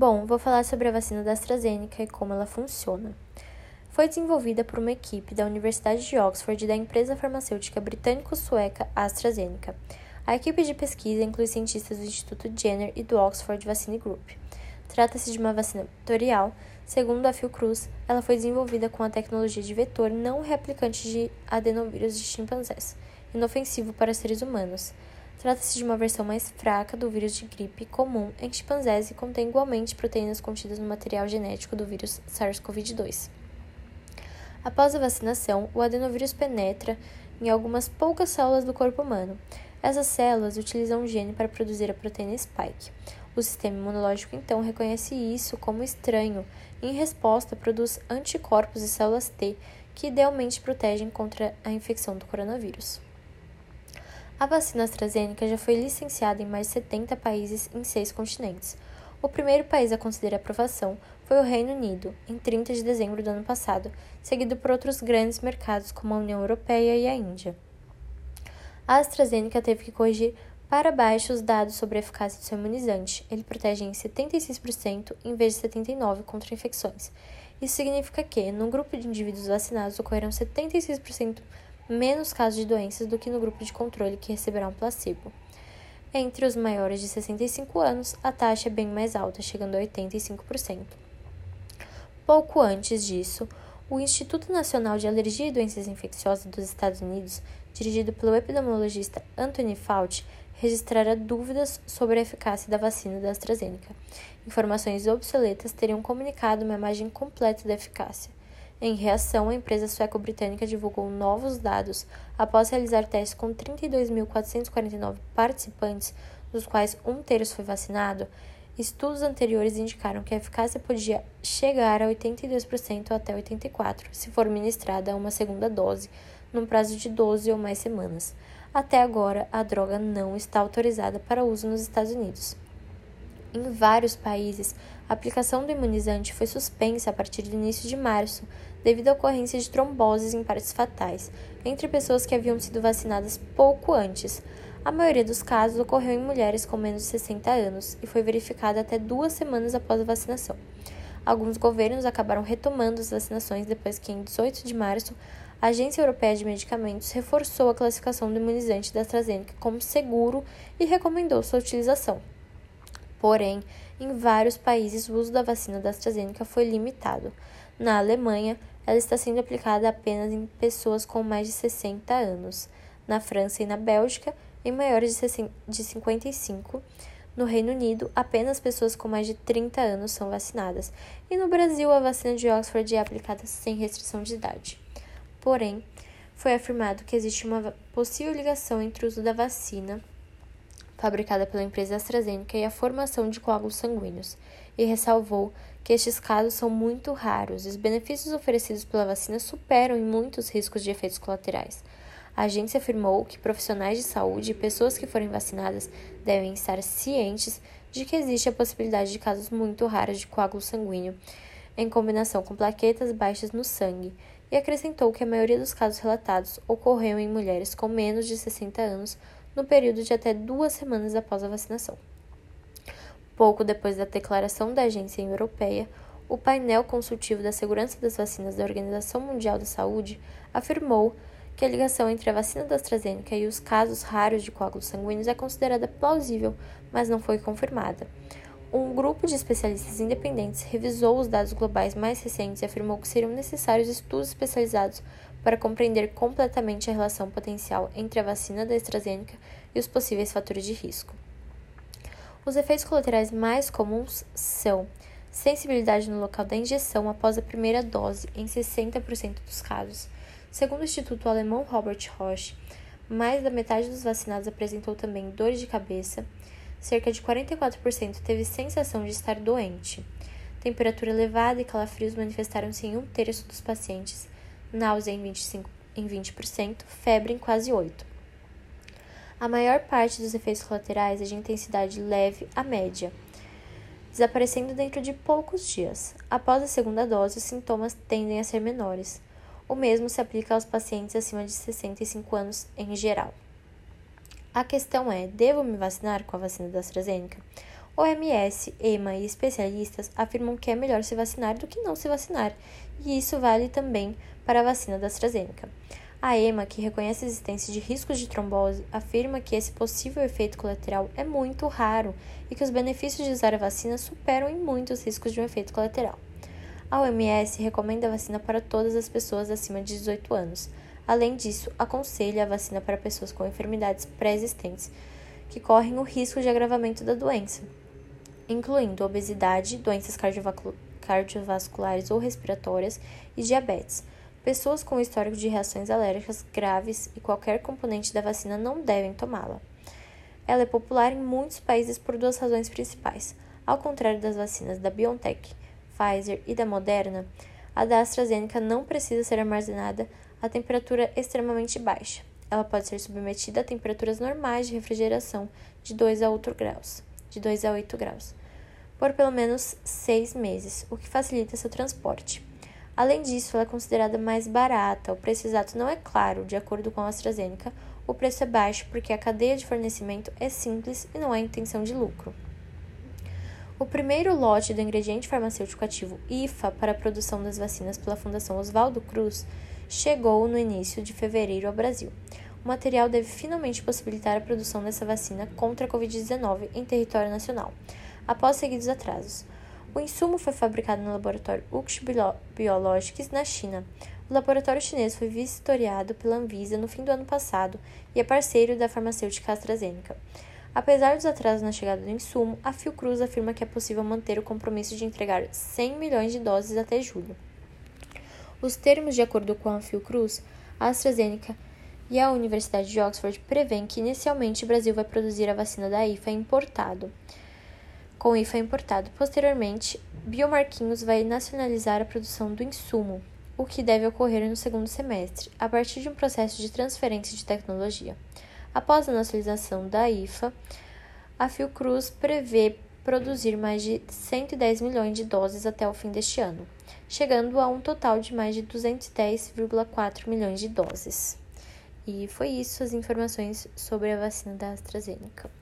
Bom, vou falar sobre a vacina da AstraZeneca e como ela funciona. Foi desenvolvida por uma equipe da Universidade de Oxford e da empresa farmacêutica britânico-sueca AstraZeneca. A equipe de pesquisa inclui cientistas do Instituto Jenner e do Oxford Vaccine Group. Trata-se de uma vacina vetorial. Segundo a Fiocruz, ela foi desenvolvida com a tecnologia de vetor não replicante de adenovírus de chimpanzés, inofensivo para seres humanos. Trata-se de uma versão mais fraca do vírus de gripe comum em chimpanzés e contém igualmente proteínas contidas no material genético do vírus SARS-CoV-2. Após a vacinação, o adenovírus penetra em algumas poucas células do corpo humano. Essas células utilizam um gene para produzir a proteína spike. O sistema imunológico então reconhece isso como estranho e, em resposta, produz anticorpos e células T que idealmente protegem contra a infecção do coronavírus. A vacina AstraZeneca já foi licenciada em mais de 70 países em seis continentes. O primeiro país a conceder a aprovação foi o Reino Unido, em 30 de dezembro do ano passado, seguido por outros grandes mercados como a União Europeia e a Índia. A AstraZeneca teve que corrigir para baixo os dados sobre a eficácia do seu imunizante. Ele protege em 76% em vez de 79% contra infecções. Isso significa que, no grupo de indivíduos vacinados, ocorreram 76% menos casos de doenças do que no grupo de controle que receberá um placebo. Entre os maiores de 65 anos, a taxa é bem mais alta, chegando a 85%. Pouco antes disso, o Instituto Nacional de Alergia e Doenças Infecciosas dos Estados Unidos, dirigido pelo epidemiologista Anthony Fauci, registrara dúvidas sobre a eficácia da vacina da AstraZeneca. Informações obsoletas teriam comunicado uma imagem completa da eficácia. Em reação, a empresa sueco-britânica divulgou novos dados após realizar testes com 32.449 participantes, dos quais um terço foi vacinado. Estudos anteriores indicaram que a eficácia podia chegar a 82% até 84%, se for ministrada uma segunda dose, num prazo de 12 ou mais semanas. Até agora, a droga não está autorizada para uso nos Estados Unidos. Em vários países, a aplicação do imunizante foi suspensa a partir do início de março, devido à ocorrência de tromboses em partes fatais, entre pessoas que haviam sido vacinadas pouco antes. A maioria dos casos ocorreu em mulheres com menos de 60 anos e foi verificada até duas semanas após a vacinação. Alguns governos acabaram retomando as vacinações depois que, em 18 de março, a Agência Europeia de Medicamentos reforçou a classificação do imunizante da AstraZeneca como seguro e recomendou sua utilização. Porém, em vários países o uso da vacina da AstraZeneca foi limitado. Na Alemanha, ela está sendo aplicada apenas em pessoas com mais de 60 anos. Na França e na Bélgica, em maiores de 55. No Reino Unido, apenas pessoas com mais de 30 anos são vacinadas. E no Brasil, a vacina de Oxford é aplicada sem restrição de idade. Porém, foi afirmado que existe uma possível ligação entre o uso da vacina fabricada pela empresa AstraZeneca e a formação de coágulos sanguíneos, e ressalvou que estes casos são muito raros e os benefícios oferecidos pela vacina superam em muitos riscos de efeitos colaterais. A agência afirmou que profissionais de saúde e pessoas que forem vacinadas devem estar cientes de que existe a possibilidade de casos muito raros de coágulo sanguíneo, em combinação com plaquetas baixas no sangue, e acrescentou que a maioria dos casos relatados ocorreu em mulheres com menos de 60 anos no período de até duas semanas após a vacinação. Pouco depois da declaração da Agência Europeia, o painel consultivo da segurança das vacinas da Organização Mundial da Saúde afirmou que a ligação entre a vacina da AstraZeneca e os casos raros de coágulos sanguíneos é considerada plausível, mas não foi confirmada. Um grupo de especialistas independentes revisou os dados globais mais recentes e afirmou que seriam necessários estudos especializados para compreender completamente a relação potencial entre a vacina da AstraZeneca e os possíveis fatores de risco. Os efeitos colaterais mais comuns são sensibilidade no local da injeção após a primeira dose, em 60% dos casos. Segundo o Instituto Alemão Robert Roche, mais da metade dos vacinados apresentou também dor de cabeça, cerca de 44% teve sensação de estar doente. Temperatura elevada e calafrios manifestaram-se em um terço dos pacientes, náusea em 25%, em 20%, febre em quase 8%. A maior parte dos efeitos colaterais é de intensidade leve a média, desaparecendo dentro de poucos dias. Após a segunda dose, os sintomas tendem a ser menores. O mesmo se aplica aos pacientes acima de 65 anos em geral. A questão é: devo me vacinar com a vacina da AstraZeneca? OMS, EMA e especialistas afirmam que é melhor se vacinar do que não se vacinar, e isso vale também para a vacina da AstraZeneca. A EMA, que reconhece a existência de riscos de trombose, afirma que esse possível efeito colateral é muito raro e que os benefícios de usar a vacina superam em muito os riscos de um efeito colateral. A OMS recomenda a vacina para todas as pessoas acima de 18 anos. Além disso, aconselha a vacina para pessoas com enfermidades pré-existentes que correm o risco de agravamento da doença, incluindo obesidade, doenças cardiovasculares ou respiratórias e diabetes. Pessoas com histórico de reações alérgicas graves e qualquer componente da vacina não devem tomá-la. Ela é popular em muitos países por duas razões principais. Ao contrário das vacinas da BioNTech, Pfizer e da Moderna, a da AstraZeneca não precisa ser armazenada a temperatura extremamente baixa. Ela pode ser submetida a temperaturas normais de refrigeração de 2 a 8 graus, de 2 a 8 graus, por pelo menos seis meses, o que facilita seu transporte. Além disso, ela é considerada mais barata. O preço exato não é claro, de acordo com a AstraZeneca. O preço é baixo porque a cadeia de fornecimento é simples e não há intenção de lucro. O primeiro lote do ingrediente farmacêutico ativo IFA para a produção das vacinas pela Fundação Oswaldo Cruz chegou no início de fevereiro ao Brasil. O material deve finalmente possibilitar a produção dessa vacina contra a Covid-19 em território nacional, após seguidos atrasos. O insumo foi fabricado no laboratório Uxi Biologics, na China. O laboratório chinês foi vistoriado pela Anvisa no fim do ano passado e é parceiro da farmacêutica AstraZeneca. Apesar dos atrasos na chegada do insumo, a Fiocruz afirma que é possível manter o compromisso de entregar 100 milhões de doses até julho. Os termos, de acordo com a Fiocruz, a AstraZeneca e a Universidade de Oxford prevêem que inicialmente o Brasil vai produzir a vacina da IFA importado. Com IFA importado, posteriormente, Biomarquinhos vai nacionalizar a produção do insumo, o que deve ocorrer no segundo semestre, a partir de um processo de transferência de tecnologia. Após a nacionalização da IFA, a Fiocruz prevê produzir mais de 110 milhões de doses até o fim deste ano, chegando a um total de mais de 210,4 milhões de doses. E foi isso as informações sobre a vacina da AstraZeneca.